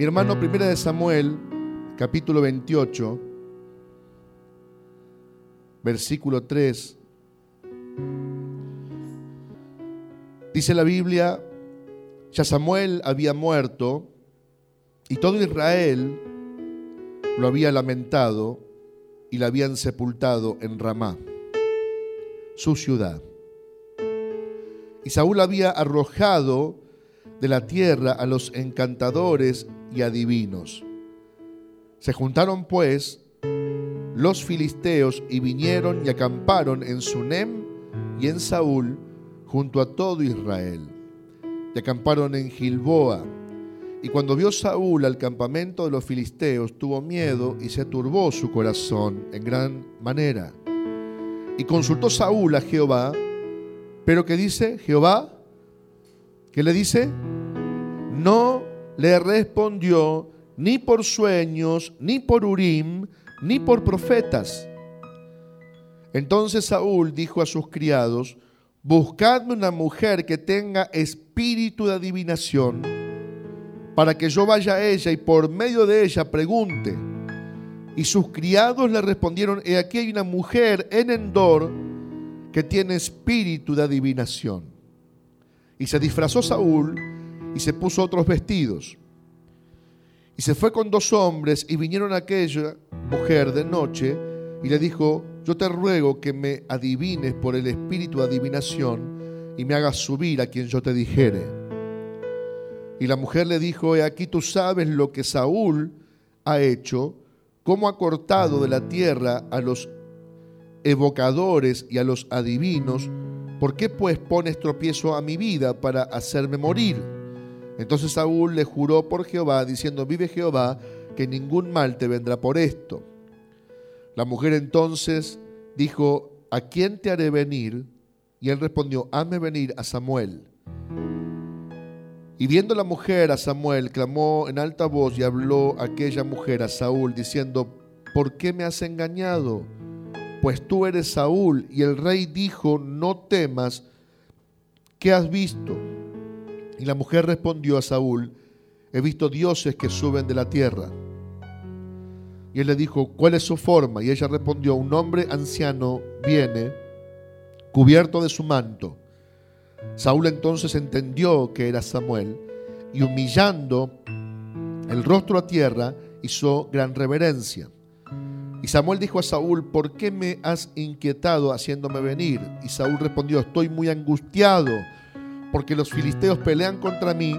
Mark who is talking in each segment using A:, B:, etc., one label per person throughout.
A: Mi hermano, primera de Samuel, capítulo 28, versículo 3. Dice la Biblia, ya Samuel había muerto y todo Israel lo había lamentado y la habían sepultado en Ramá, su ciudad. Y Saúl había arrojado de la tierra a los encantadores y adivinos. Se juntaron pues los filisteos y vinieron y acamparon en Sunem y en Saúl junto a todo Israel. Y acamparon en Gilboa. Y cuando vio Saúl al campamento de los filisteos, tuvo miedo y se turbó su corazón en gran manera. Y consultó Saúl a Jehová, pero ¿qué dice Jehová? ¿Qué le dice? No le respondió ni por sueños, ni por Urim, ni por profetas. Entonces Saúl dijo a sus criados, buscadme una mujer que tenga espíritu de adivinación, para que yo vaya a ella y por medio de ella pregunte. Y sus criados le respondieron, he aquí hay una mujer en Endor que tiene espíritu de adivinación. Y se disfrazó Saúl y se puso otros vestidos. Y se fue con dos hombres y vinieron a aquella mujer de noche y le dijo, yo te ruego que me adivines por el espíritu de adivinación y me hagas subir a quien yo te dijere. Y la mujer le dijo, he aquí tú sabes lo que Saúl ha hecho, cómo ha cortado de la tierra a los evocadores y a los adivinos, ¿por qué pues pones tropiezo a mi vida para hacerme morir? Entonces Saúl le juró por Jehová, diciendo, vive Jehová, que ningún mal te vendrá por esto. La mujer entonces dijo, ¿a quién te haré venir? Y él respondió, hazme venir a Samuel. Y viendo la mujer a Samuel, clamó en alta voz y habló aquella mujer a Saúl, diciendo, ¿por qué me has engañado? Pues tú eres Saúl. Y el rey dijo, no temas, ¿qué has visto? Y la mujer respondió a Saúl, he visto dioses que suben de la tierra. Y él le dijo, ¿cuál es su forma? Y ella respondió, un hombre anciano viene cubierto de su manto. Saúl entonces entendió que era Samuel y humillando el rostro a tierra hizo gran reverencia. Y Samuel dijo a Saúl, ¿por qué me has inquietado haciéndome venir? Y Saúl respondió, estoy muy angustiado porque los filisteos pelean contra mí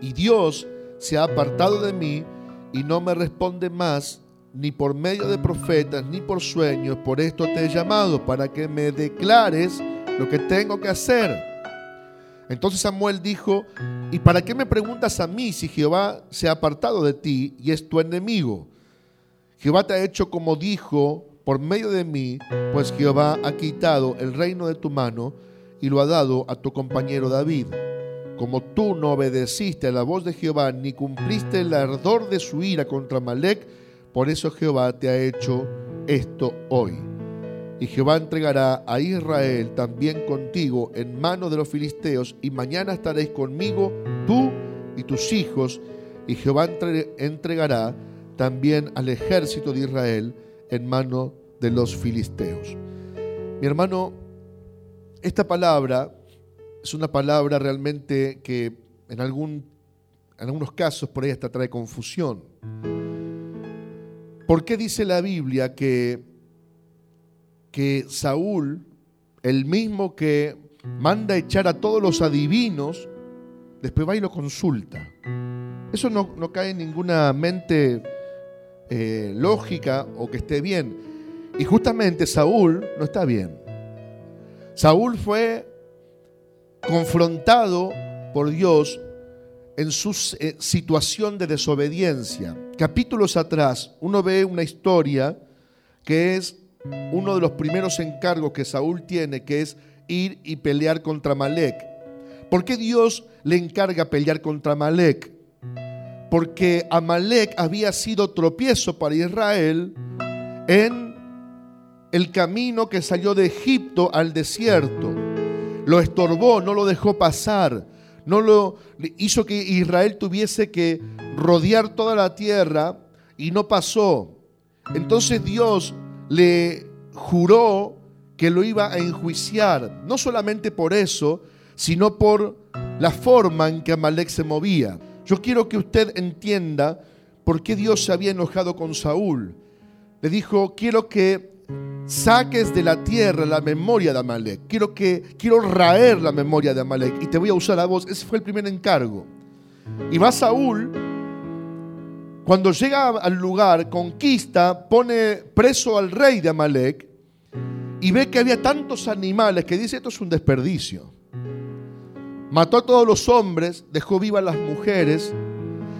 A: y Dios se ha apartado de mí y no me responde más ni por medio de profetas ni por sueños. Por esto te he llamado para que me declares lo que tengo que hacer. Entonces Samuel dijo, ¿y para qué me preguntas a mí si Jehová se ha apartado de ti y es tu enemigo? Jehová te ha hecho como dijo por medio de mí, pues Jehová ha quitado el reino de tu mano y lo ha dado a tu compañero David. Como tú no obedeciste a la voz de Jehová ni cumpliste el ardor de su ira contra Malek, por eso Jehová te ha hecho esto hoy. Y Jehová entregará a Israel también contigo en mano de los filisteos, y mañana estaréis conmigo tú y tus hijos, y Jehová entregará también al ejército de Israel en mano de los filisteos. Mi hermano, esta palabra es una palabra realmente que en, algún, en algunos casos por ahí hasta trae confusión. ¿Por qué dice la Biblia que, que Saúl, el mismo que manda echar a todos los adivinos, después va y lo consulta? Eso no, cae en ninguna mente eh, lógica o que esté bien. Y justamente Saúl no está bien. Saúl fue confrontado por Dios en su eh, situación de desobediencia. Capítulos atrás, uno ve una historia que es uno de los primeros encargos que Saúl tiene, que es ir y pelear contra Malek. ¿Por qué Dios le encarga pelear contra Malek? Porque Amalek había sido tropiezo para Israel en el camino que salió de Egipto al desierto lo estorbó, no lo dejó pasar, no lo hizo que Israel tuviese que rodear toda la tierra y no pasó. Entonces Dios le juró que lo iba a enjuiciar, no solamente por eso, sino por la forma en que Amalek se movía. Yo quiero que usted entienda por qué Dios se había enojado con Saúl. Le dijo, quiero que saques de la tierra la memoria de Amalek. Quiero que quiero raer la memoria de Amalek y te voy a usar a vos. Ese fue el primer encargo. Y va Saúl cuando llega al lugar, conquista, pone preso al rey de Amalek y ve que había tantos animales que dice, esto es un desperdicio. Mató a todos los hombres, dejó vivas las mujeres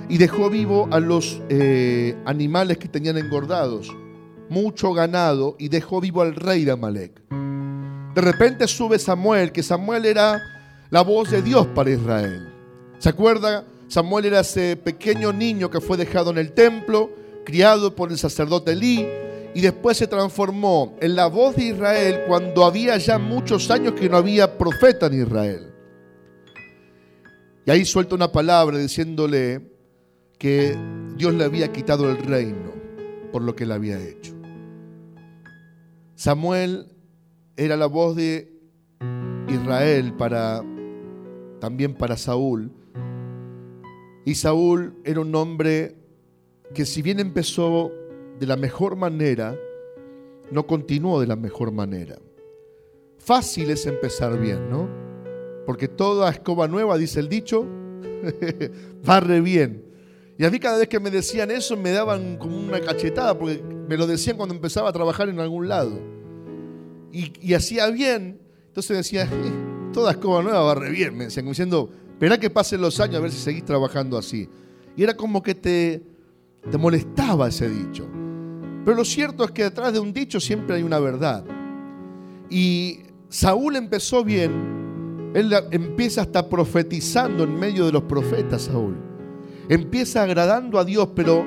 A: y dejó vivo a los eh, animales que tenían engordados. Mucho ganado y dejó vivo al rey de Amalek. De repente sube Samuel, que Samuel era la voz de Dios para Israel. ¿Se acuerda? Samuel era ese pequeño niño que fue dejado en el templo, criado por el sacerdote Elí, y después se transformó en la voz de Israel cuando había ya muchos años que no había profeta en Israel. Y ahí suelta una palabra diciéndole que Dios le había quitado el reino por lo que él había hecho. Samuel era la voz de Israel para también para Saúl y Saúl era un hombre que si bien empezó de la mejor manera, no continuó de la mejor manera. Fácil es empezar bien, ¿no? Porque toda escoba nueva, dice el dicho, barre bien. Y a mí cada vez que me decían eso me daban como una cachetada, porque me lo decían cuando empezaba a trabajar en algún lado. Y, hacía bien, entonces decía, eh, toda escoba nueva barre bien, me decían, como diciendo, Esperá que pasen los años a ver si seguís trabajando así. Y era como que te, te molestaba ese dicho. Pero lo cierto es que detrás de un dicho siempre hay una verdad. Y Saúl empezó bien. Él empieza hasta profetizando en medio de los profetas, Saúl. Empieza agradando a Dios, pero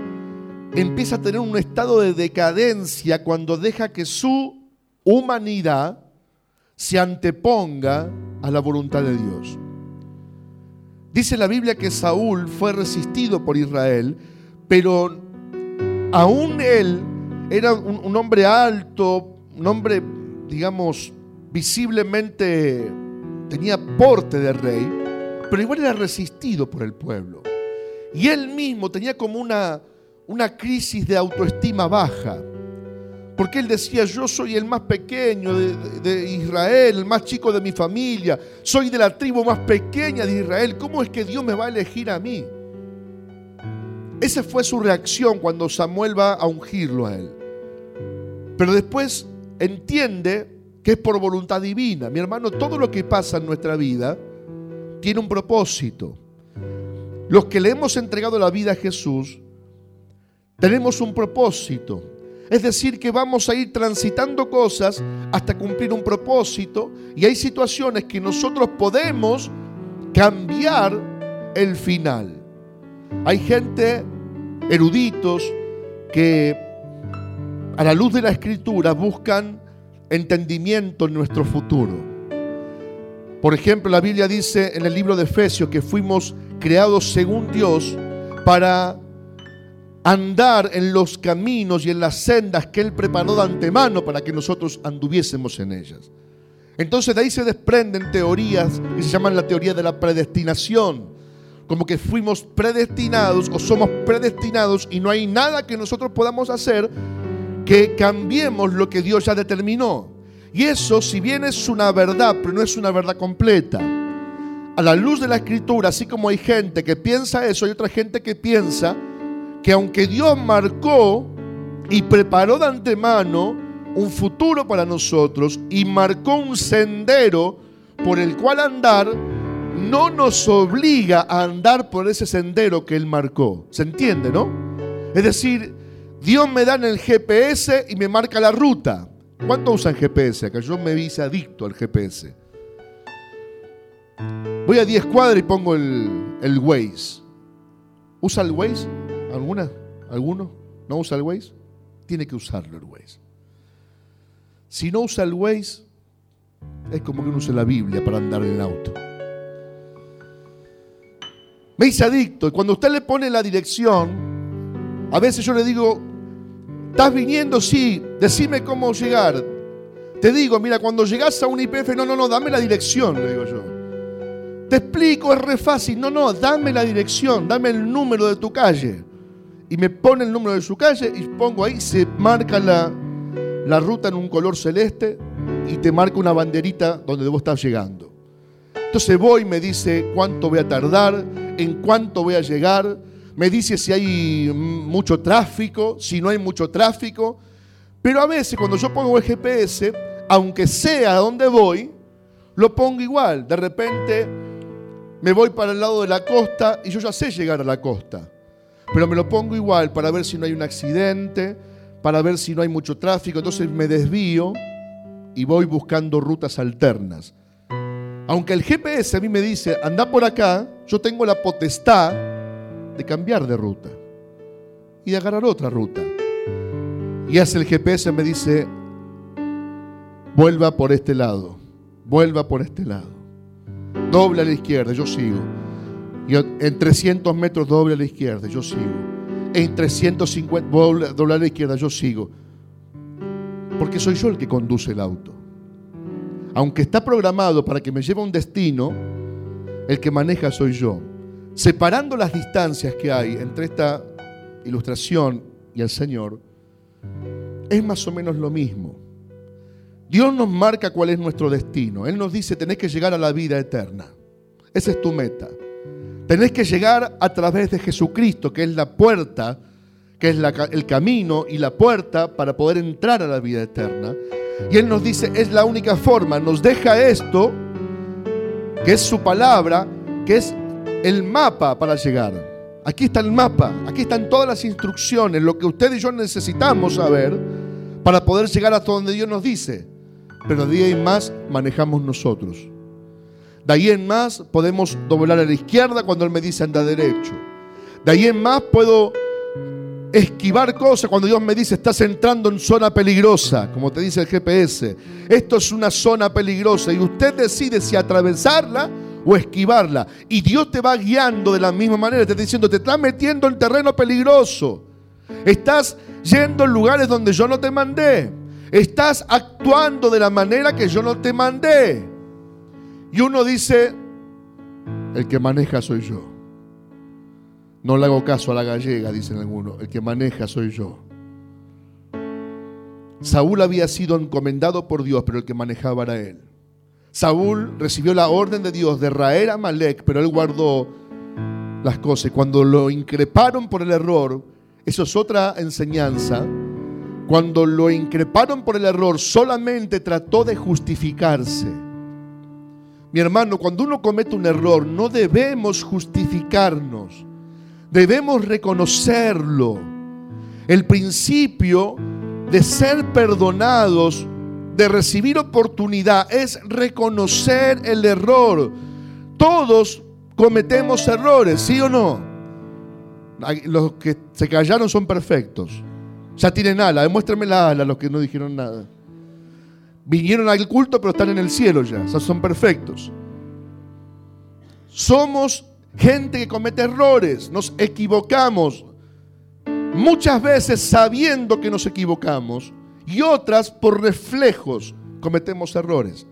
A: empieza a tener un estado de decadencia cuando deja que su humanidad se anteponga a la voluntad de Dios. Dice la Biblia que Saúl fue resistido por Israel, pero aún él era un, hombre alto, un hombre, digamos, visiblemente tenía porte de rey, pero igual era resistido por el pueblo. Y él mismo tenía como una, una crisis de autoestima baja. Porque él decía, yo soy el más pequeño de, Israel, el más chico de mi familia, soy de la tribu más pequeña de Israel, ¿cómo es que Dios me va a elegir a mí? Esa fue su reacción cuando Samuel va a ungirlo a él. Pero después entiende que es por voluntad divina. Mi hermano, todo lo que pasa en nuestra vida tiene un propósito. Los que le hemos entregado la vida a Jesús, tenemos un propósito. Es decir, que vamos a ir transitando cosas hasta cumplir un propósito y hay situaciones que nosotros podemos cambiar el final. Hay gente, eruditos, que a la luz de la escritura buscan entendimiento en nuestro futuro. Por ejemplo, la Biblia dice en el libro de Efesios que fuimos creados según Dios para andar en los caminos y en las sendas que Él preparó de antemano para que nosotros anduviésemos en ellas. Entonces de ahí se desprenden teorías que se llaman la teoría de la predestinación, como que fuimos predestinados o somos predestinados y no hay nada que nosotros podamos hacer que cambiemos lo que Dios ya determinó. Y eso, si bien es una verdad, pero no es una verdad completa. A la luz de la escritura, así como hay gente que piensa eso, hay otra gente que piensa que aunque Dios marcó y preparó de antemano un futuro para nosotros y marcó un sendero por el cual andar, no nos obliga a andar por ese sendero que Él marcó. ¿Se entiende, no? Es decir, Dios me da en el GPS y me marca la ruta. ¿Cuánto usan GPS? Acá yo me vi adicto al GPS. Voy a 10 cuadras y pongo el, el Waze. ¿Usa el Waze? ¿Alguna? ¿Alguno? ¿No usa el Waze? Tiene que usarlo el Waze. Si no usa el Waze, es como que no usa la Biblia para andar en el auto. Me hice adicto. Y cuando usted le pone la dirección, a veces yo le digo, ¿estás viniendo? Sí, decime cómo llegar. Te digo, mira, cuando llegas a un IPF, no, no, no, dame la dirección, le digo yo. Te explico, es re fácil. No, no, dame la dirección, dame el número de tu calle. Y me pone el número de su calle y pongo ahí, se marca la, la ruta en un color celeste y te marca una banderita donde vos estás llegando. Entonces voy, me dice cuánto voy a tardar, en cuánto voy a llegar, me dice si hay mucho tráfico, si no hay mucho tráfico. Pero a veces cuando yo pongo el GPS, aunque sea a dónde voy, lo pongo igual. De repente me voy para el lado de la costa y yo ya sé llegar a la costa. Pero me lo pongo igual para ver si no hay un accidente, para ver si no hay mucho tráfico. Entonces me desvío y voy buscando rutas alternas. Aunque el GPS a mí me dice, anda por acá, yo tengo la potestad de cambiar de ruta y de agarrar otra ruta. Y hace el GPS me dice, vuelva por este lado, vuelva por este lado. Dobla a la izquierda, yo sigo. Y en 300 metros doble a la izquierda, yo sigo. En 350 dobla a la izquierda, yo sigo. Porque soy yo el que conduce el auto. Aunque está programado para que me lleve a un destino, el que maneja soy yo. Separando las distancias que hay entre esta ilustración y el Señor, es más o menos lo mismo. Dios nos marca cuál es nuestro destino. Él nos dice, tenés que llegar a la vida eterna. Esa es tu meta. Tenés que llegar a través de Jesucristo, que es la puerta, que es el camino y la puerta para poder entrar a la vida eterna. Y Él nos dice, es la única forma. Nos deja esto, que es su palabra, que es el mapa para llegar. Aquí está el mapa, aquí están todas las instrucciones, lo que usted y yo necesitamos saber para poder llegar hasta donde Dios nos dice pero de ahí en más manejamos nosotros. De ahí en más podemos doblar a la izquierda cuando Él me dice anda derecho. De ahí en más puedo esquivar cosas cuando Dios me dice estás entrando en zona peligrosa, como te dice el GPS. Esto es una zona peligrosa y usted decide si atravesarla o esquivarla. Y Dios te va guiando de la misma manera, te está diciendo, te estás metiendo en terreno peligroso. Estás yendo en lugares donde yo no te mandé. Estás actuando de la manera que yo no te mandé. Y uno dice, el que maneja soy yo. No le hago caso a la gallega, dicen algunos. El que maneja soy yo. Saúl había sido encomendado por Dios, pero el que manejaba era él. Saúl recibió la orden de Dios de raer a Malek, pero él guardó las cosas. Cuando lo increparon por el error, eso es otra enseñanza cuando lo increparon por el error, solamente trató de justificarse. Mi hermano, cuando uno comete un error, no debemos justificarnos, debemos reconocerlo. El principio de ser perdonados, de recibir oportunidad, es reconocer el error. Todos cometemos errores, ¿sí o no? Los que se callaron son perfectos. Ya tienen ala, demuéstrenme la ala los que no dijeron nada. Vinieron al culto, pero están en el cielo ya, son perfectos. Somos gente que comete errores, nos equivocamos, muchas veces sabiendo que nos equivocamos y otras por reflejos cometemos errores,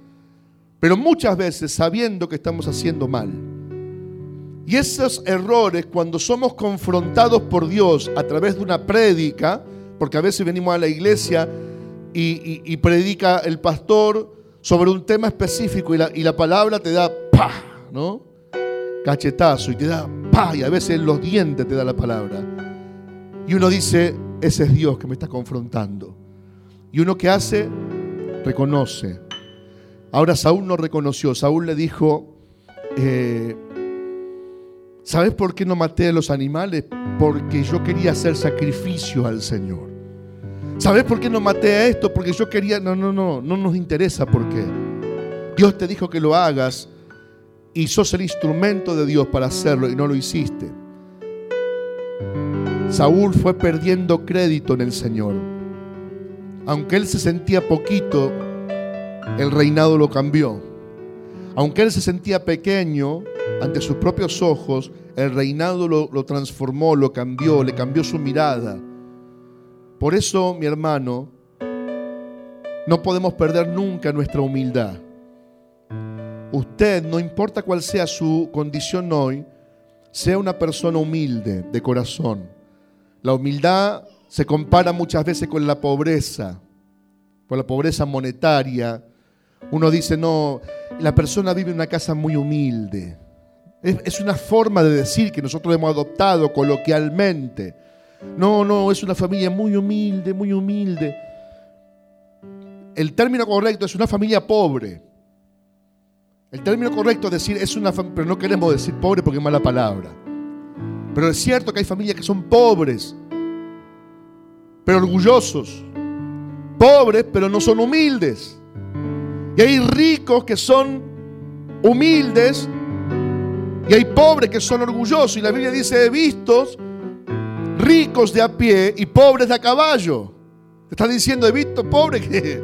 A: pero muchas veces sabiendo que estamos haciendo mal. Y esos errores, cuando somos confrontados por Dios a través de una prédica, porque a veces venimos a la iglesia y, predica el pastor sobre un tema específico y la, y la palabra te da pa, ¿no? Cachetazo y te da pa, y a veces los dientes te da la palabra. Y uno dice, ese es Dios que me está confrontando. Y uno que hace, reconoce. Ahora Saúl no reconoció, Saúl le dijo, eh, ¿Sabes por qué no maté a los animales? Porque yo quería hacer sacrificio al Señor. ¿Sabes por qué no maté a esto? Porque yo quería... No, no, no, no nos interesa por qué. Dios te dijo que lo hagas y sos el instrumento de Dios para hacerlo y no lo hiciste. Saúl fue perdiendo crédito en el Señor. Aunque él se sentía poquito, el reinado lo cambió. Aunque él se sentía pequeño ante sus propios ojos, el reinado lo, lo transformó, lo cambió, le cambió su mirada. Por eso, mi hermano, no podemos perder nunca nuestra humildad. Usted, no importa cuál sea su condición hoy, sea una persona humilde de corazón. La humildad se compara muchas veces con la pobreza, con la pobreza monetaria. Uno dice, no, la persona vive en una casa muy humilde. Es, una forma de decir que nosotros hemos adoptado coloquialmente. No, no, es una familia muy humilde, muy humilde. El término correcto es una familia pobre. El término correcto es decir es una pero no queremos decir pobre porque es mala palabra. Pero es cierto que hay familias que son pobres, pero orgullosos. Pobres, pero no son humildes. Y hay ricos que son humildes y hay pobres que son orgullosos. Y la Biblia dice, vistos ricos de a pie y pobres de a caballo. Está diciendo, he visto pobres que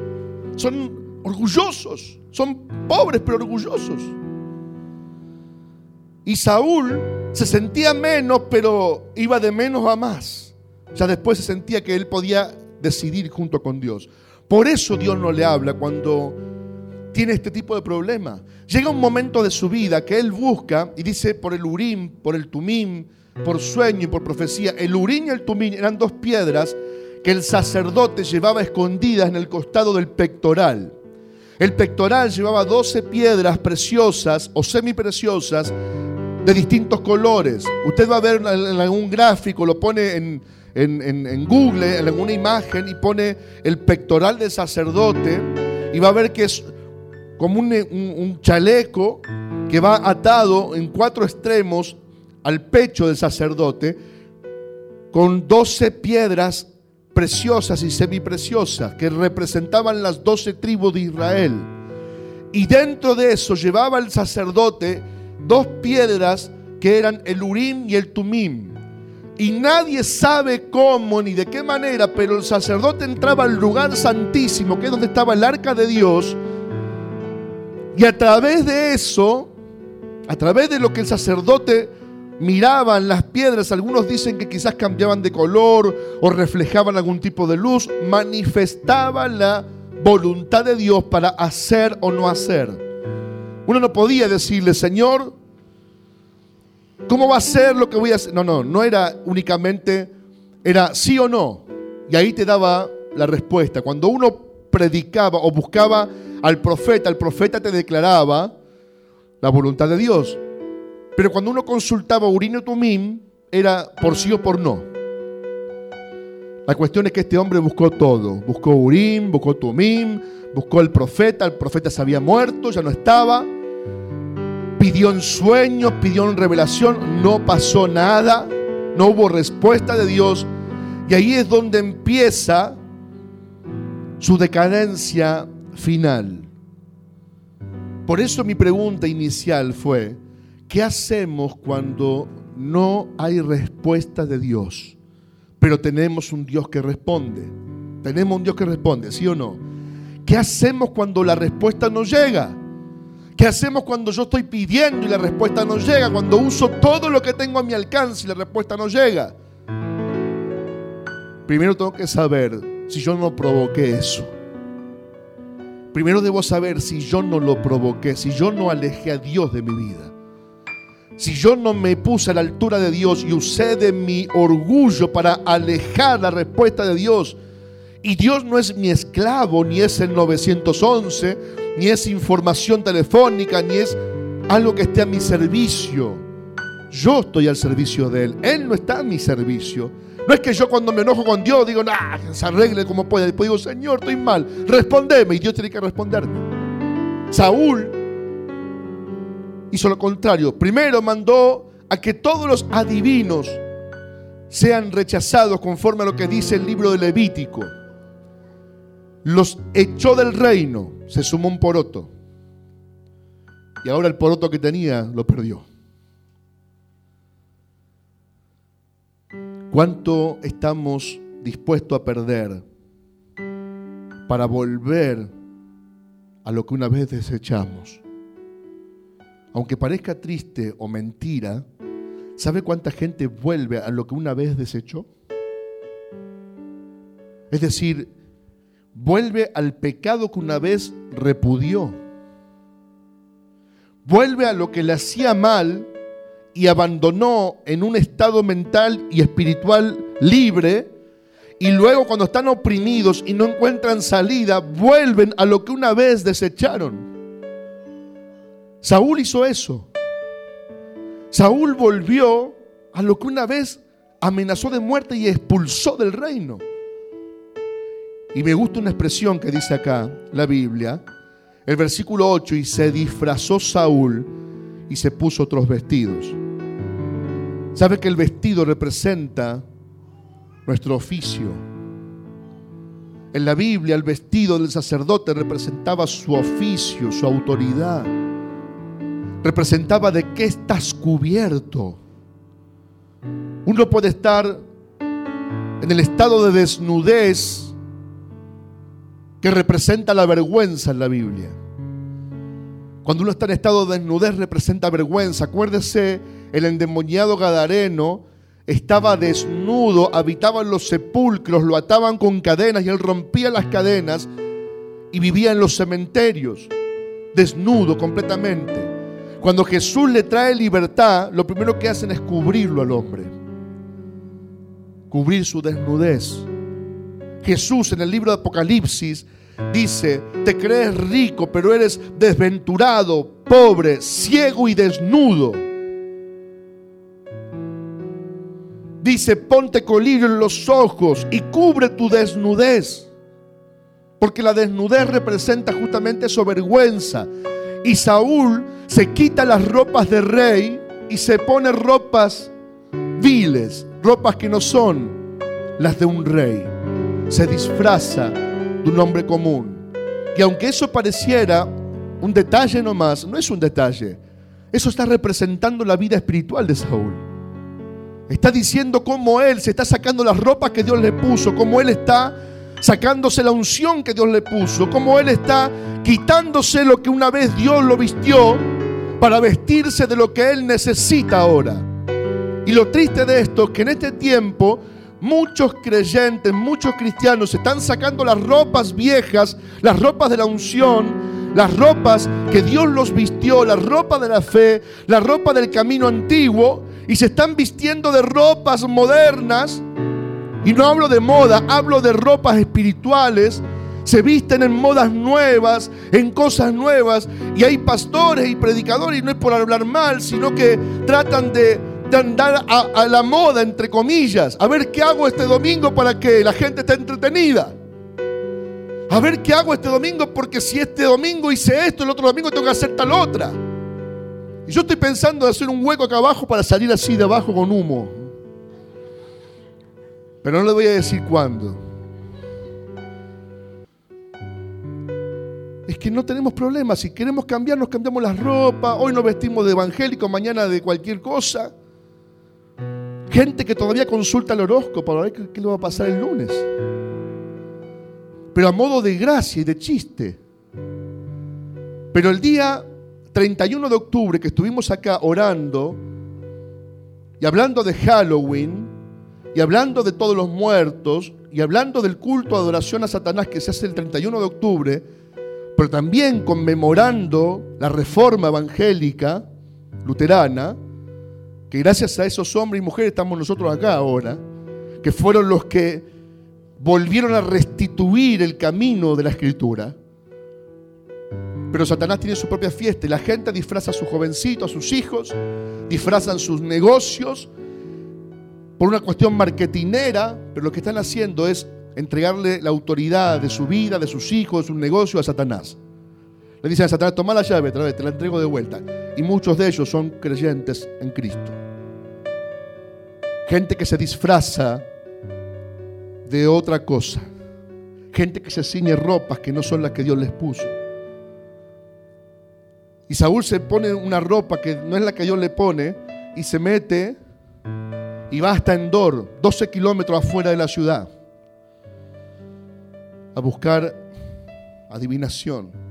A: son orgullosos. Son pobres pero orgullosos. Y Saúl se sentía menos, pero iba de menos a más. Ya después se sentía que él podía decidir junto con Dios. Por eso Dios no le habla cuando tiene este tipo de problema. Llega un momento de su vida que él busca y dice por el Urim, por el Tumim, por sueño y por profecía. El Urim y el Tumim eran dos piedras que el sacerdote llevaba escondidas en el costado del pectoral. El pectoral llevaba 12 piedras preciosas o semipreciosas de distintos colores. Usted va a ver en algún gráfico, lo pone en, en, Google, en alguna imagen, y pone el pectoral del sacerdote, y va a ver que es como un, un chaleco que va atado en cuatro extremos al pecho del sacerdote, con 12 piedras preciosas y semipreciosas que representaban las doce tribus de Israel. Y dentro de eso llevaba el sacerdote dos piedras que eran el Urim y el Tumim. Y nadie sabe cómo ni de qué manera, pero el sacerdote entraba al lugar santísimo, que es donde estaba el arca de Dios, y a través de eso, a través de lo que el sacerdote miraban las piedras, algunos dicen que quizás cambiaban de color o reflejaban algún tipo de luz, manifestaban la voluntad de Dios para hacer o no hacer. Uno no podía decirle, Señor, ¿cómo va a ser lo que voy a hacer? No, no, no era únicamente, era sí o no. Y ahí te daba la respuesta. Cuando uno predicaba o buscaba al profeta, el profeta te declaraba la voluntad de Dios. Pero cuando uno consultaba Urim y Tumim, era por sí o por no. La cuestión es que este hombre buscó todo. Buscó Urim, buscó Tumim, buscó el profeta. El profeta se había muerto, ya no estaba. Pidió en sueños, pidió en revelación. No pasó nada. No hubo respuesta de Dios. Y ahí es donde empieza su decadencia final. Por eso mi pregunta inicial fue, ¿Qué hacemos cuando no hay respuesta de Dios? Pero tenemos un Dios que responde. Tenemos un Dios que responde, ¿sí o no? ¿Qué hacemos cuando la respuesta no llega? ¿Qué hacemos cuando yo estoy pidiendo y la respuesta no llega? Cuando uso todo lo que tengo a mi alcance y la respuesta no llega. Primero tengo que saber si yo no provoqué eso. Primero debo saber si yo no lo provoqué, si yo no alejé a Dios de mi vida. Si yo no me puse a la altura de Dios y usé de mi orgullo para alejar la respuesta de Dios, y Dios no es mi esclavo, ni es el 911, ni es información telefónica, ni es algo que esté a mi servicio. Yo estoy al servicio de Él. Él no está a mi servicio. No es que yo cuando me enojo con Dios digo, nah, se arregle como pueda. Después digo, Señor, estoy mal. Respondeme. Y Dios tiene que responderme. Saúl hizo lo contrario. Primero mandó a que todos los adivinos sean rechazados conforme a lo que dice el libro de Levítico. Los echó del reino, se sumó un poroto. Y ahora el poroto que tenía lo perdió. ¿Cuánto estamos dispuestos a perder para volver a lo que una vez desechamos? Aunque parezca triste o mentira, ¿sabe cuánta gente vuelve a lo que una vez desechó? Es decir, vuelve al pecado que una vez repudió. Vuelve a lo que le hacía mal y abandonó en un estado mental y espiritual libre. Y luego cuando están oprimidos y no encuentran salida, vuelven a lo que una vez desecharon. Saúl hizo eso. Saúl volvió a lo que una vez amenazó de muerte y expulsó del reino. Y me gusta una expresión que dice acá la Biblia, el versículo 8, y se disfrazó Saúl y se puso otros vestidos. ¿Sabe que el vestido representa nuestro oficio? En la Biblia el vestido del sacerdote representaba su oficio, su autoridad. Representaba de qué estás cubierto. Uno puede estar en el estado de desnudez que representa la vergüenza en la Biblia. Cuando uno está en estado de desnudez representa vergüenza. Acuérdese, el endemoniado Gadareno estaba desnudo, habitaba en los sepulcros, lo ataban con cadenas y él rompía las cadenas y vivía en los cementerios, desnudo completamente. Cuando Jesús le trae libertad, lo primero que hacen es cubrirlo al hombre, cubrir su desnudez. Jesús en el libro de Apocalipsis dice, te crees rico, pero eres desventurado, pobre, ciego y desnudo. Dice, ponte colirio en los ojos y cubre tu desnudez. Porque la desnudez representa justamente su vergüenza. Y Saúl se quita las ropas de rey y se pone ropas viles, ropas que no son las de un rey. Se disfraza de un hombre común. Y aunque eso pareciera un detalle nomás, no es un detalle. Eso está representando la vida espiritual de Saúl. Está diciendo cómo él se está sacando las ropas que Dios le puso, cómo él está sacándose la unción que Dios le puso, cómo él está quitándose lo que una vez Dios lo vistió para vestirse de lo que él necesita ahora. Y lo triste de esto es que en este tiempo muchos creyentes, muchos cristianos se están sacando las ropas viejas, las ropas de la unción, las ropas que Dios los vistió, la ropa de la fe, la ropa del camino antiguo, y se están vistiendo de ropas modernas. Y no hablo de moda, hablo de ropas espirituales. Se visten en modas nuevas, en cosas nuevas. Y hay pastores y predicadores, y no es por hablar mal, sino que tratan de, andar a, a la moda, entre comillas. A ver qué hago este domingo para que la gente esté entretenida. A ver qué hago este domingo porque si este domingo hice esto, el otro domingo tengo que hacer tal otra. Y yo estoy pensando en hacer un hueco acá abajo para salir así de abajo con humo. Pero no le voy a decir cuándo. Es que no tenemos problemas. Si queremos cambiar, nos cambiamos la ropa. Hoy nos vestimos de evangélico, mañana de cualquier cosa. Gente que todavía consulta el horóscopo para ver qué le va a pasar el lunes. Pero a modo de gracia y de chiste. Pero el día 31 de octubre que estuvimos acá orando y hablando de Halloween y hablando de todos los muertos y hablando del culto de adoración a Satanás que se hace el 31 de octubre, pero también conmemorando la reforma evangélica luterana, que gracias a esos hombres y mujeres estamos nosotros acá ahora, que fueron los que volvieron a restituir el camino de la escritura. Pero Satanás tiene su propia fiesta y la gente disfraza a su jovencito, a sus hijos, disfrazan sus negocios por una cuestión marketinera, pero lo que están haciendo es entregarle la autoridad de su vida, de sus hijos, de sus negocios a Satanás. Le dicen a Satanás, toma la llave, te la entrego de vuelta. Y muchos de ellos son creyentes en Cristo. Gente que se disfraza de otra cosa. Gente que se ciñe ropas que no son las que Dios les puso. Y Saúl se pone una ropa que no es la que Dios le pone y se mete y va hasta Endor, 12 kilómetros afuera de la ciudad, a buscar adivinación.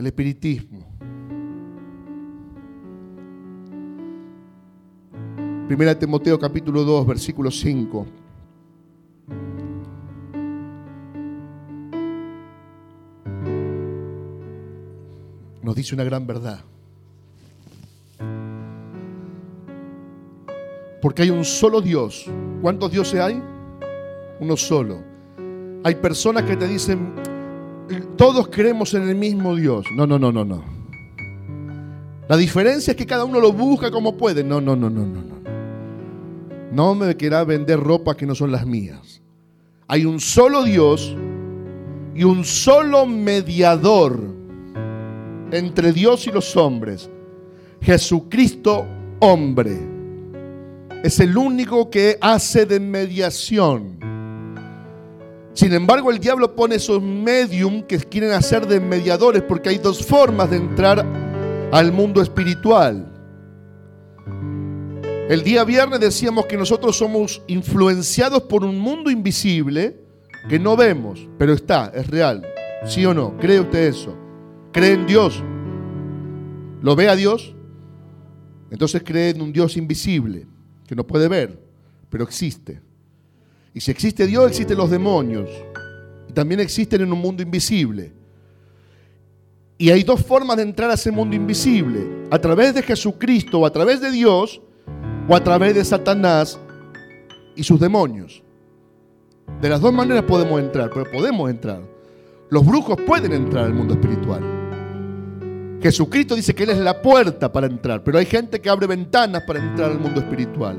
A: el espiritismo. Primera Timoteo capítulo 2, versículo 5. Nos dice una gran verdad. Porque hay un solo Dios. ¿Cuántos dioses hay? Uno solo. Hay personas que te dicen, todos creemos en el mismo Dios. No, no, no, no, no. La diferencia es que cada uno lo busca como puede. No, no, no, no, no, no. No me querrá vender ropa que no son las mías. Hay un solo Dios y un solo mediador entre Dios y los hombres. Jesucristo hombre. Es el único que hace de mediación. Sin embargo, el diablo pone esos medium que quieren hacer de mediadores porque hay dos formas de entrar al mundo espiritual. El día viernes decíamos que nosotros somos influenciados por un mundo invisible que no vemos, pero está, es real. ¿Sí o no? ¿Cree usted eso? ¿Cree en Dios? ¿Lo ve a Dios? Entonces cree en un Dios invisible que no puede ver, pero existe. Y si existe Dios, existen los demonios. Y también existen en un mundo invisible. Y hay dos formas de entrar a ese mundo invisible. A través de Jesucristo o a través de Dios o a través de Satanás y sus demonios. De las dos maneras podemos entrar, pero podemos entrar. Los brujos pueden entrar al mundo espiritual. Jesucristo dice que Él es la puerta para entrar, pero hay gente que abre ventanas para entrar al mundo espiritual.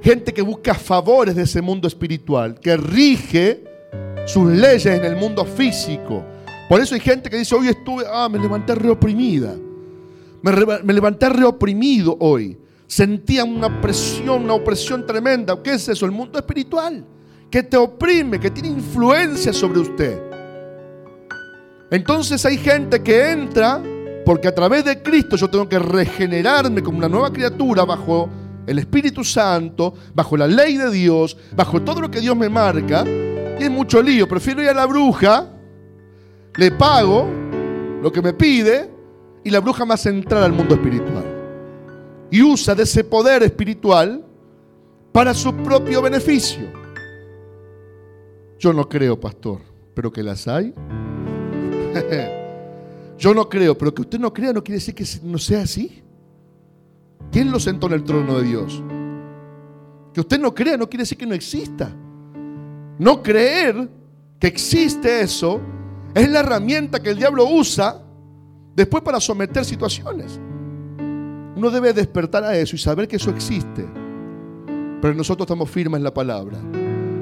A: Gente que busca favores de ese mundo espiritual, que rige sus leyes en el mundo físico. Por eso hay gente que dice, hoy estuve, ah, me levanté reoprimida. Me, me levanté reoprimido hoy. Sentía una presión, una opresión tremenda. ¿Qué es eso? El mundo espiritual. Que te oprime, que tiene influencia sobre usted. Entonces hay gente que entra porque a través de Cristo yo tengo que regenerarme como una nueva criatura bajo el Espíritu Santo, bajo la ley de Dios, bajo todo lo que Dios me marca. Y es mucho lío. Prefiero ir a la bruja, le pago lo que me pide y la bruja me hace entrar al mundo espiritual. Y usa de ese poder espiritual para su propio beneficio. Yo no creo, pastor, pero que las hay. Yo no creo, pero que usted no crea no quiere decir que no sea así. ¿Quién lo sentó en el trono de Dios? Que usted no crea no quiere decir que no exista. No creer que existe eso es la herramienta que el diablo usa después para someter situaciones. Uno debe despertar a eso y saber que eso existe. Pero nosotros estamos firmes en la palabra.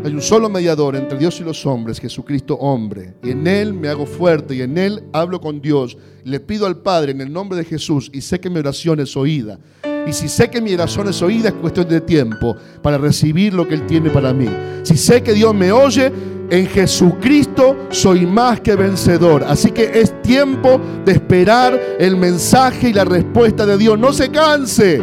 A: Hay un solo mediador entre Dios y los hombres, Jesucristo hombre. Y en Él me hago fuerte y en Él hablo con Dios. Le pido al Padre en el nombre de Jesús y sé que mi oración es oída. Y si sé que mi oración es oída, es cuestión de tiempo para recibir lo que Él tiene para mí. Si sé que Dios me oye, en Jesucristo soy más que vencedor. Así que es tiempo de esperar el mensaje y la respuesta de Dios. No se canse,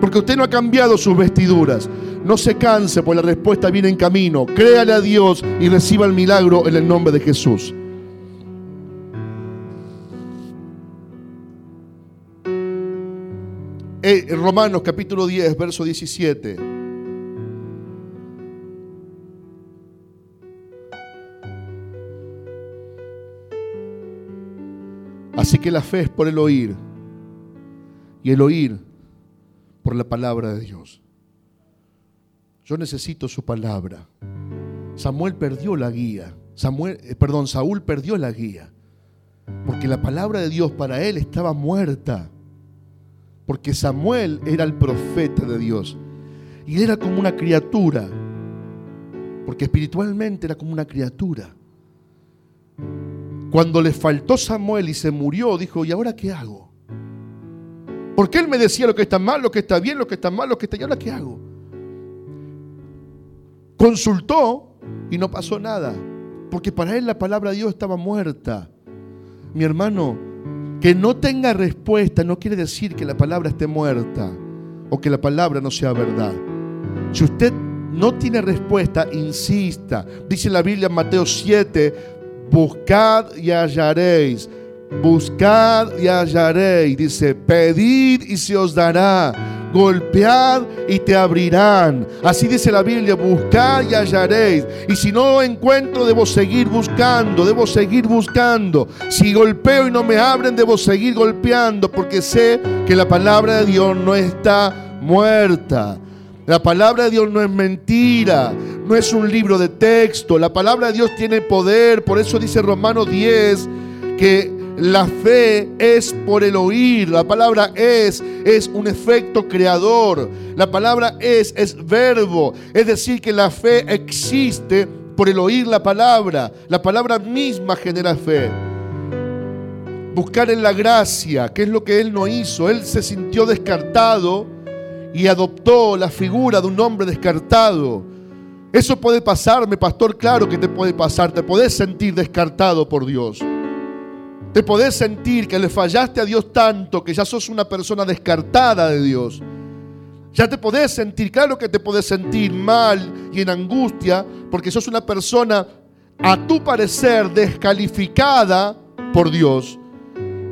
A: porque usted no ha cambiado sus vestiduras. No se canse, pues la respuesta viene en camino. Créale a Dios y reciba el milagro en el nombre de Jesús. Eh, Romanos capítulo 10, verso 17. Así que la fe es por el oír y el oír por la palabra de Dios. Yo necesito su palabra. Samuel perdió la guía. Samuel, eh, perdón, Saúl perdió la guía. Porque la palabra de Dios para él estaba muerta. Porque Samuel era el profeta de Dios. Y era como una criatura. Porque espiritualmente era como una criatura. Cuando le faltó Samuel y se murió, dijo, ¿y ahora qué hago? Porque él me decía lo que está mal, lo que está bien, lo que está mal, lo que está... ¿Y ahora qué hago? Consultó y no pasó nada, porque para él la palabra de Dios estaba muerta. Mi hermano, que no tenga respuesta no quiere decir que la palabra esté muerta o que la palabra no sea verdad. Si usted no tiene respuesta, insista. Dice la Biblia en Mateo 7, buscad y hallaréis. Buscad y hallaréis. Dice, pedid y se os dará. Golpead y te abrirán. Así dice la Biblia, buscad y hallaréis. Y si no encuentro, debo seguir buscando, debo seguir buscando. Si golpeo y no me abren, debo seguir golpeando, porque sé que la palabra de Dios no está muerta. La palabra de Dios no es mentira, no es un libro de texto. La palabra de Dios tiene poder. Por eso dice Romanos 10 que la fe es por el oír. La palabra es es un efecto creador. La palabra es es verbo. Es decir, que la fe existe por el oír la palabra. La palabra misma genera fe. Buscar en la gracia, que es lo que él no hizo. Él se sintió descartado y adoptó la figura de un hombre descartado. Eso puede pasarme, pastor, claro que te puede pasar. Te podés sentir descartado por Dios. Te podés sentir que le fallaste a Dios tanto que ya sos una persona descartada de Dios. Ya te podés sentir, claro que te podés sentir mal y en angustia porque sos una persona a tu parecer descalificada por Dios.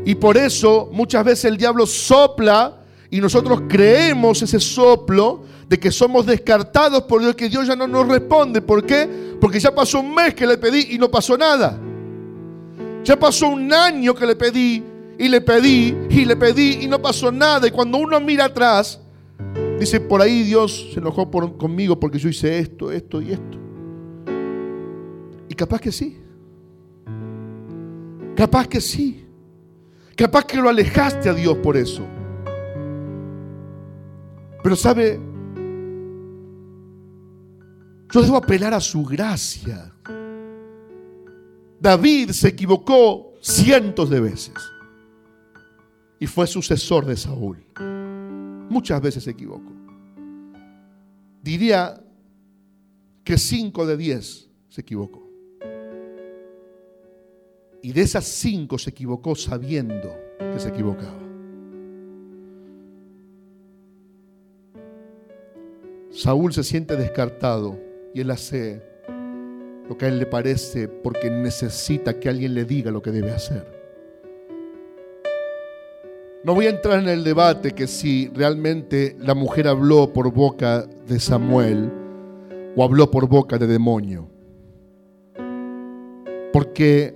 A: Y por eso muchas veces el diablo sopla y nosotros creemos ese soplo de que somos descartados por Dios, que Dios ya no nos responde. ¿Por qué? Porque ya pasó un mes que le pedí y no pasó nada. Ya pasó un año que le pedí y le pedí y le pedí y no pasó nada. Y cuando uno mira atrás, dice, por ahí Dios se enojó conmigo porque yo hice esto, esto y esto. Y capaz que sí. Capaz que sí. Capaz que lo alejaste a Dios por eso. Pero sabe, yo debo apelar a su gracia. David se equivocó cientos de veces y fue sucesor de Saúl. Muchas veces se equivocó. Diría que cinco de diez se equivocó. Y de esas cinco se equivocó sabiendo que se equivocaba. Saúl se siente descartado y él hace lo que a él le parece porque necesita que alguien le diga lo que debe hacer. No voy a entrar en el debate que si realmente la mujer habló por boca de Samuel o habló por boca de demonio. Porque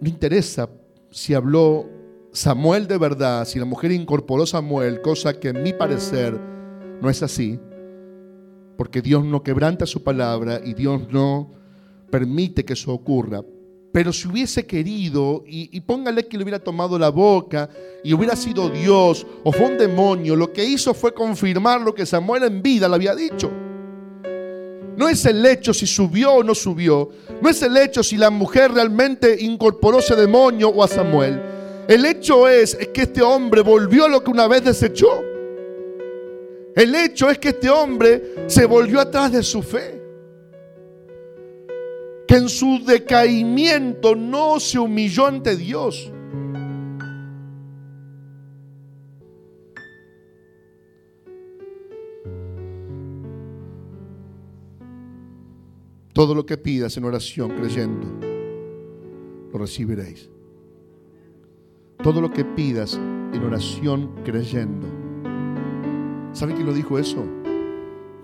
A: no interesa si habló Samuel de verdad, si la mujer incorporó Samuel, cosa que en mi parecer no es así porque Dios no quebranta su palabra y Dios no permite que eso ocurra. Pero si hubiese querido, y, póngale que le hubiera tomado la boca y hubiera sido Dios o fue un demonio, lo que hizo fue confirmar lo que Samuel en vida le había dicho. No es el hecho si subió o no subió. No es el hecho si la mujer realmente incorporó ese demonio o a Samuel. El hecho es, es que este hombre volvió a lo que una vez desechó. El hecho es que este hombre se volvió atrás de su fe. Que en su decaimiento no se humilló ante Dios. Todo lo que pidas en oración creyendo, lo recibiréis. Todo lo que pidas en oración creyendo, ¿Sabe quién lo dijo eso?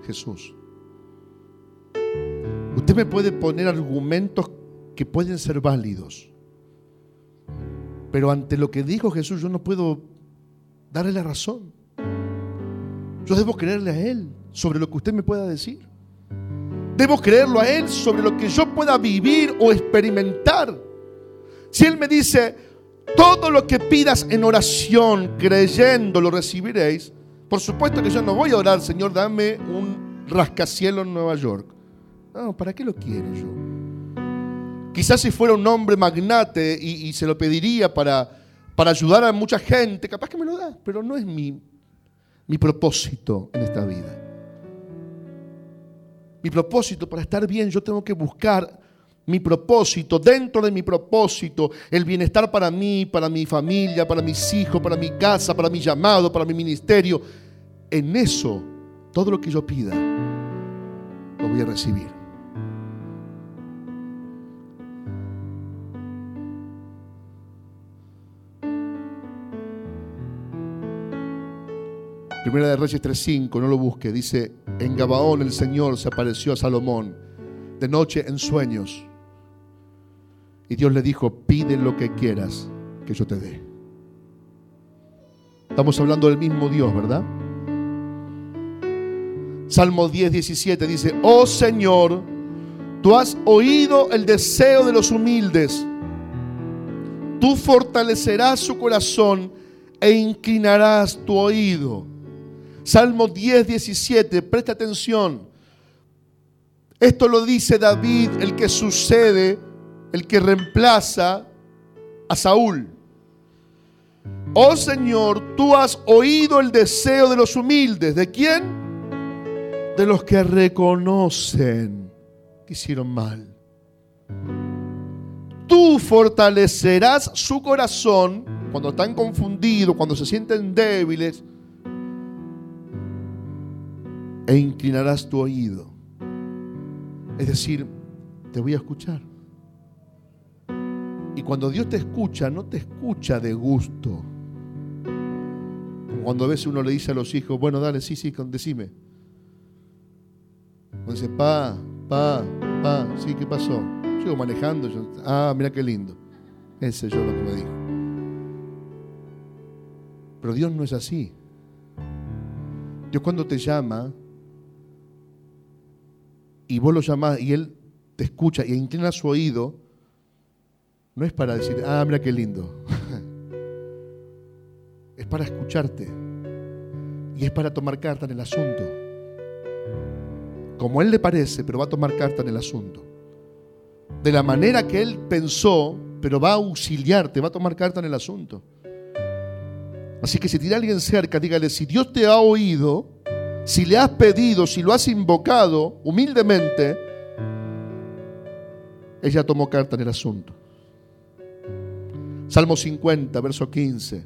A: Jesús. Usted me puede poner argumentos que pueden ser válidos. Pero ante lo que dijo Jesús yo no puedo darle la razón. Yo debo creerle a Él sobre lo que usted me pueda decir. Debo creerlo a Él sobre lo que yo pueda vivir o experimentar. Si Él me dice, todo lo que pidas en oración, creyendo, lo recibiréis, por supuesto que yo no voy a orar, Señor, dame un rascacielo en Nueva York. No, ¿para qué lo quiero yo? Quizás si fuera un hombre magnate y, se lo pediría para, para ayudar a mucha gente, capaz que me lo da, pero no es mi, mi propósito en esta vida. Mi propósito para estar bien, yo tengo que buscar mi propósito, dentro de mi propósito, el bienestar para mí, para mi familia, para mis hijos, para mi casa, para mi llamado, para mi ministerio. En eso, todo lo que yo pida, lo voy a recibir. Primera de Reyes 3.5, no lo busque, dice, en Gabaón el Señor se apareció a Salomón de noche en sueños. Y Dios le dijo, pide lo que quieras que yo te dé. Estamos hablando del mismo Dios, ¿verdad? Salmo 10, 17 dice, oh Señor, tú has oído el deseo de los humildes. Tú fortalecerás su corazón e inclinarás tu oído. Salmo 10, 17, presta atención. Esto lo dice David, el que sucede, el que reemplaza a Saúl. Oh Señor, tú has oído el deseo de los humildes. ¿De quién? De los que reconocen que hicieron mal. Tú fortalecerás su corazón cuando están confundidos, cuando se sienten débiles, e inclinarás tu oído. Es decir, te voy a escuchar. Y cuando Dios te escucha, no te escucha de gusto. Cuando a veces uno le dice a los hijos, bueno, dale, sí, sí, decime. Cuando dice, pa, pa, pa, sí, ¿qué pasó? Sigo manejando, ah, mira qué lindo. Ese yo lo que me dijo. Pero Dios no es así. Dios cuando te llama, y vos lo llamás y Él te escucha y inclina su oído, no es para decir, ah, mira qué lindo. es para escucharte. Y es para tomar carta en el asunto. Como Él le parece, pero va a tomar carta en el asunto. De la manera que Él pensó, pero va a auxiliarte, va a tomar carta en el asunto. Así que si tiene alguien cerca, dígale, si Dios te ha oído, si le has pedido, si lo has invocado humildemente, ella tomó carta en el asunto. Salmo 50, verso 15.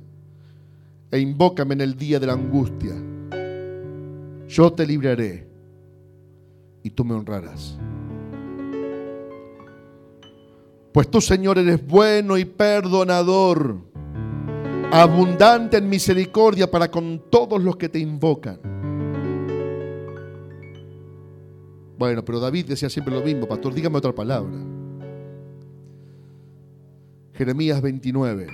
A: E invócame en el día de la angustia. Yo te libraré y tú me honrarás. Pues tú, Señor, eres bueno y perdonador, abundante en misericordia para con todos los que te invocan. Bueno, pero David decía siempre lo mismo, pastor, dígame otra palabra. Jeremías 29,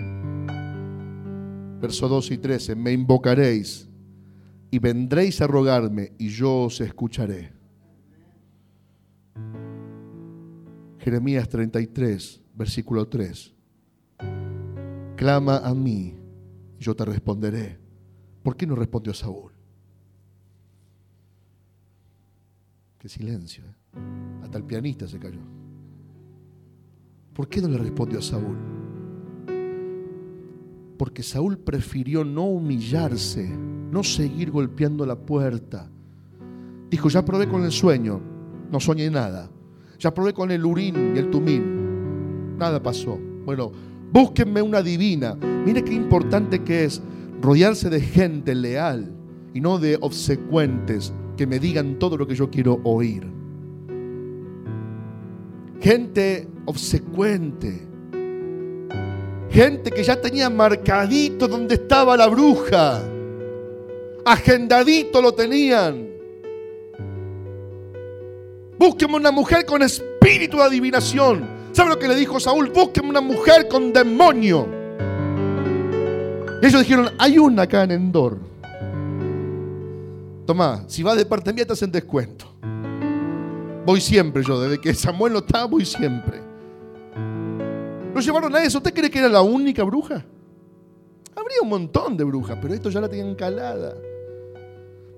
A: verso 12 y 13, me invocaréis y vendréis a rogarme y yo os escucharé. Jeremías 33, versículo 3. Clama a mí, yo te responderé. ¿Por qué no respondió Saúl? Silencio. ¿eh? Hasta el pianista se cayó. ¿Por qué no le respondió a Saúl? Porque Saúl prefirió no humillarse, no seguir golpeando la puerta. Dijo, ya probé con el sueño, no soñé nada. Ya probé con el urín y el tumín, nada pasó. Bueno, búsquenme una divina. Mire qué importante que es rodearse de gente leal y no de obsecuentes que me digan todo lo que yo quiero oír. Gente obsecuente. Gente que ya tenía marcadito donde estaba la bruja. Agendadito lo tenían. Búsqueme una mujer con espíritu de adivinación. ¿Sabe lo que le dijo Saúl? Búsqueme una mujer con demonio. Ellos dijeron, hay una acá en Endor. Tomá, si vas de parte mía te hacen descuento. Voy siempre yo, desde que Samuel no estaba, voy siempre. Lo llevaron a eso. ¿Usted cree que era la única bruja? Habría un montón de brujas, pero esto ya la tenían calada.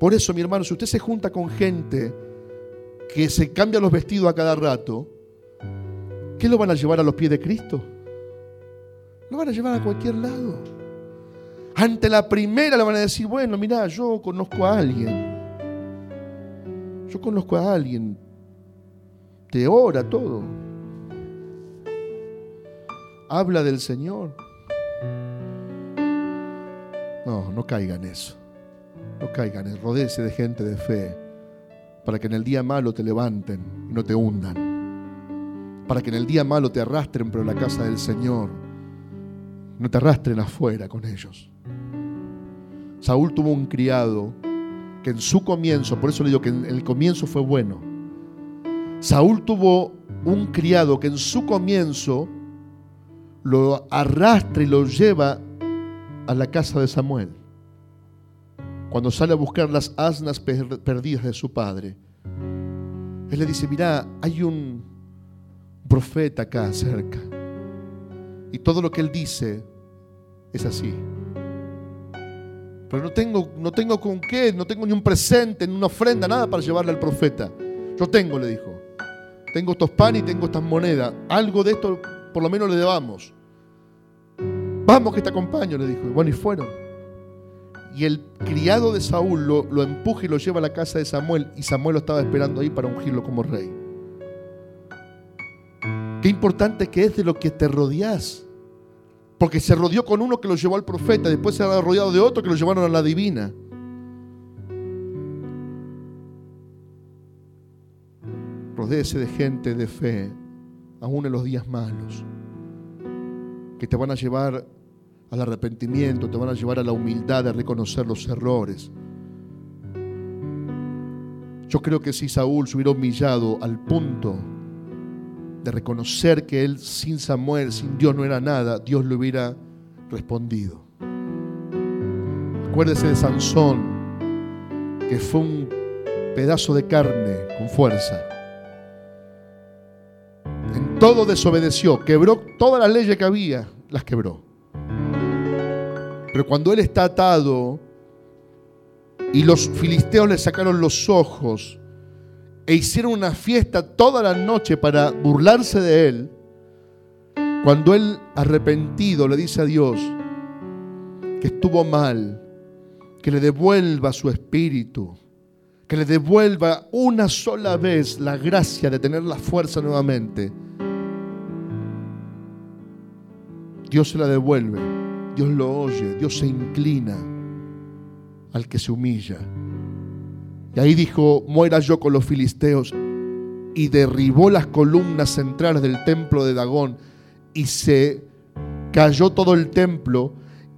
A: Por eso, mi hermano, si usted se junta con gente que se cambia los vestidos a cada rato, ¿qué lo van a llevar a los pies de Cristo? Lo van a llevar a cualquier lado. Ante la primera le van a decir, bueno, mira, yo conozco a alguien. Yo conozco a alguien. Te ora todo. Habla del Señor. No, no caigan eso. No caigan rodece de gente de fe. Para que en el día malo te levanten y no te hundan. Para que en el día malo te arrastren por la casa del Señor. No te arrastren afuera con ellos. Saúl tuvo un criado que en su comienzo, por eso le digo que en el comienzo fue bueno, Saúl tuvo un criado que en su comienzo lo arrastra y lo lleva a la casa de Samuel. Cuando sale a buscar las asnas perdidas de su padre, él le dice, mira, hay un profeta acá cerca. Y todo lo que él dice es así. Pero no tengo, no tengo con qué, no tengo ni un presente, ni una ofrenda, nada para llevarle al profeta. Yo tengo, le dijo. Tengo estos panes y tengo estas monedas. Algo de esto por lo menos le debamos. Vamos que te acompaño, le dijo. Bueno, y fueron. Y el criado de Saúl lo, lo empuja y lo lleva a la casa de Samuel. Y Samuel lo estaba esperando ahí para ungirlo como rey. Qué importante que es de lo que te rodeas. Porque se rodeó con uno que lo llevó al profeta, después se ha rodeado de otro que lo llevaron a la divina. Rodéese de gente de fe, aún en los días malos, que te van a llevar al arrepentimiento, te van a llevar a la humildad de reconocer los errores. Yo creo que si Saúl se hubiera humillado al punto de reconocer que él sin Samuel, sin Dios no era nada, Dios le hubiera respondido. Acuérdese de Sansón, que fue un pedazo de carne con fuerza. En todo desobedeció, quebró todas las leyes que había, las quebró. Pero cuando él está atado y los filisteos le sacaron los ojos, e hicieron una fiesta toda la noche para burlarse de él, cuando él arrepentido le dice a Dios que estuvo mal, que le devuelva su espíritu, que le devuelva una sola vez la gracia de tener la fuerza nuevamente, Dios se la devuelve, Dios lo oye, Dios se inclina al que se humilla. Y ahí dijo, muera yo con los filisteos. Y derribó las columnas centrales del templo de Dagón y se cayó todo el templo.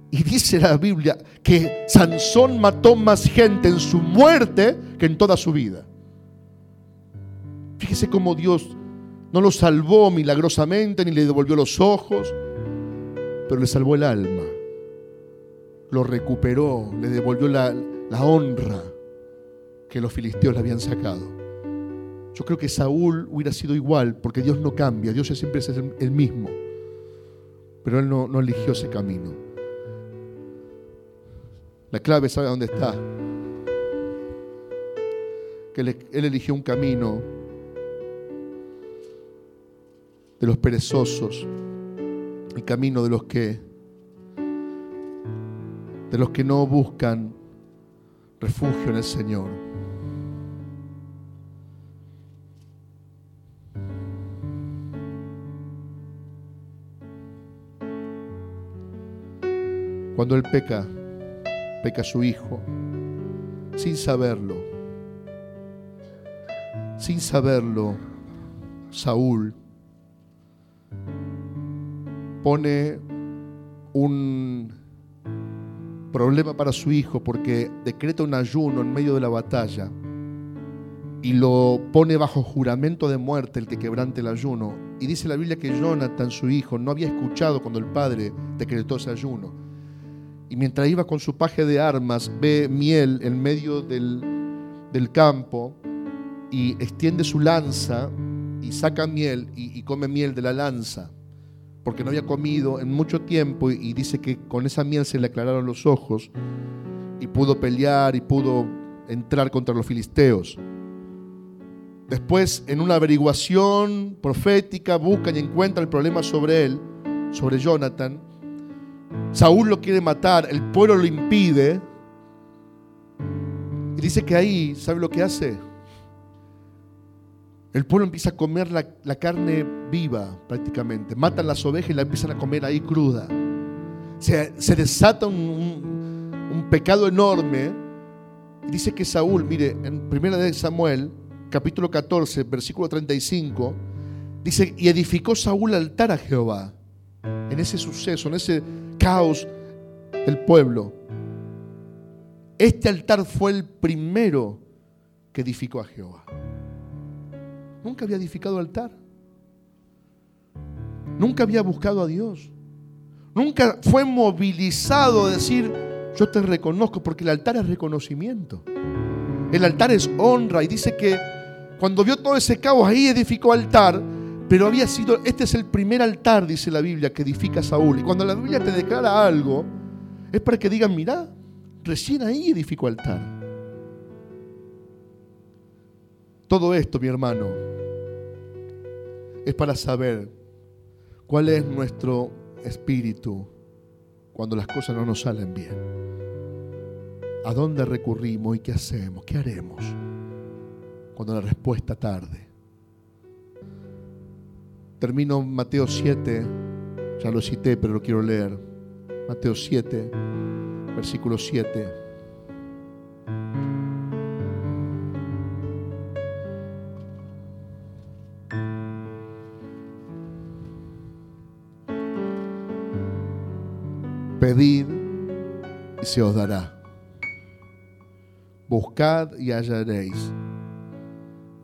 A: Y dice la Biblia que Sansón mató más gente en su muerte que en toda su vida. Fíjese cómo Dios no lo salvó milagrosamente ni le devolvió los ojos, pero le salvó el alma. Lo recuperó, le devolvió la, la honra que los filisteos le habían sacado. Yo creo que Saúl hubiera sido igual, porque Dios no cambia, Dios siempre es el mismo. Pero él no, eligió ese camino. La clave sabe dónde está. Que él, él eligió un camino de los perezosos, el camino de los que de los que no buscan refugio en el Señor. Cuando él peca, peca su hijo, sin saberlo. Sin saberlo, Saúl pone un problema para su hijo porque decreta un ayuno en medio de la batalla y lo pone bajo juramento de muerte el que quebrante el ayuno. Y dice la Biblia que Jonathan, su hijo, no había escuchado cuando el padre decretó ese ayuno y mientras iba con su paje de armas, ve miel en medio del, campo y extiende su lanza y saca miel y, come miel de la lanza, porque no había comido en mucho tiempo y, dice que con esa miel se le aclararon los ojos y pudo pelear y pudo entrar contra los filisteos. Después, en una averiguación profética, buscan y encuentran el problema sobre él, sobre Jonathan, Saúl lo quiere matar, el pueblo lo impide. Y dice que ahí, ¿sabe lo que hace? El pueblo empieza a comer la, carne viva prácticamente. Matan las ovejas y la empiezan a comer ahí cruda. Se, desata un, pecado enorme. Dice que Saúl, mire, en 1 de Samuel, capítulo 14, versículo 35, dice, y edificó Saúl altar a Jehová. En ese suceso, en ese caos del pueblo. Este altar fue el primero que edificó a Jehová. Nunca había edificado altar. Nunca había buscado a Dios. Nunca fue movilizado a decir, yo te reconozco, porque el altar es reconocimiento. El altar es honra. Y dice que cuando vio todo ese caos ahí edificó altar, pero había sido, este es el primer altar, dice la Biblia, que edifica Saúl. Y cuando la Biblia te declara algo, es para que digan, mira, recién ahí edificó altar. Todo esto, mi hermano, es para saber cuál es nuestro espíritu cuando las cosas no nos salen bien. ¿A dónde recurrimos y qué hacemos? ¿Qué haremos cuando la respuesta tarde? Termino Mateo 7, ya lo cité, pero lo quiero leer. Mateo 7, versículo 7. Pedid y se os dará. Buscad y hallaréis.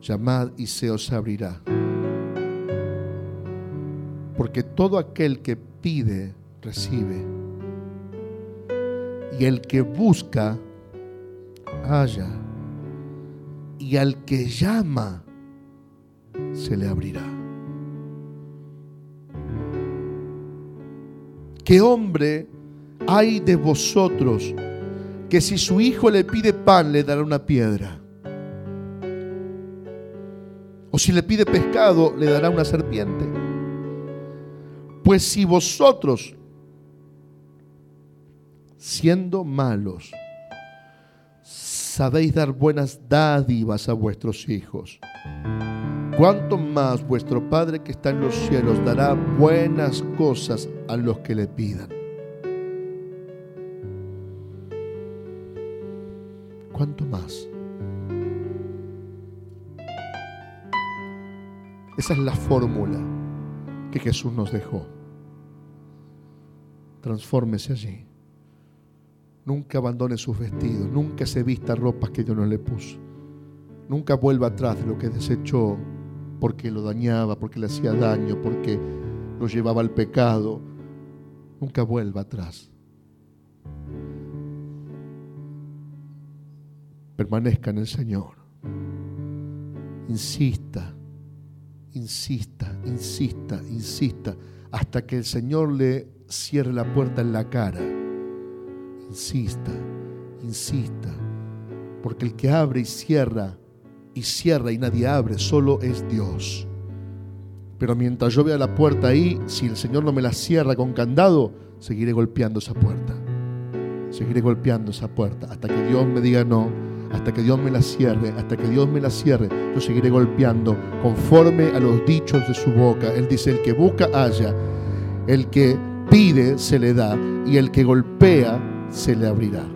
A: Llamad y se os abrirá. Todo aquel que pide, recibe. Y el que busca, halla. Y al que llama, se le abrirá. ¿Qué hombre hay de vosotros que si su hijo le pide pan le dará una piedra? O si le pide pescado le dará una serpiente. Pues si vosotros, siendo malos, sabéis dar buenas dádivas a vuestros hijos, cuánto más vuestro Padre que está en los cielos dará buenas cosas a los que le pidan. ¿Cuánto más? Esa es la fórmula que Jesús nos dejó. Transfórmese allí. Nunca abandone sus vestidos, nunca se vista ropas que Dios no le puso. Nunca vuelva atrás de lo que desechó porque lo dañaba, porque le hacía daño, porque lo llevaba al pecado. Nunca vuelva atrás. Permanezca en el Señor. Insista, insista, insista, insista, hasta que el Señor le cierre la puerta en la cara. Insista, insista, porque el que abre y cierra, y cierra y nadie abre, solo es Dios. Pero mientras yo vea la puerta ahí, si el Señor no me la cierra con candado, seguiré golpeando esa puerta. Seguiré golpeando esa puerta hasta que Dios me diga no hasta que Dios me la cierre, hasta que Dios me la cierre, yo seguiré golpeando conforme a los dichos de su boca. Él dice, el que busca halla, el que pide se le da y el que golpea se le abrirá.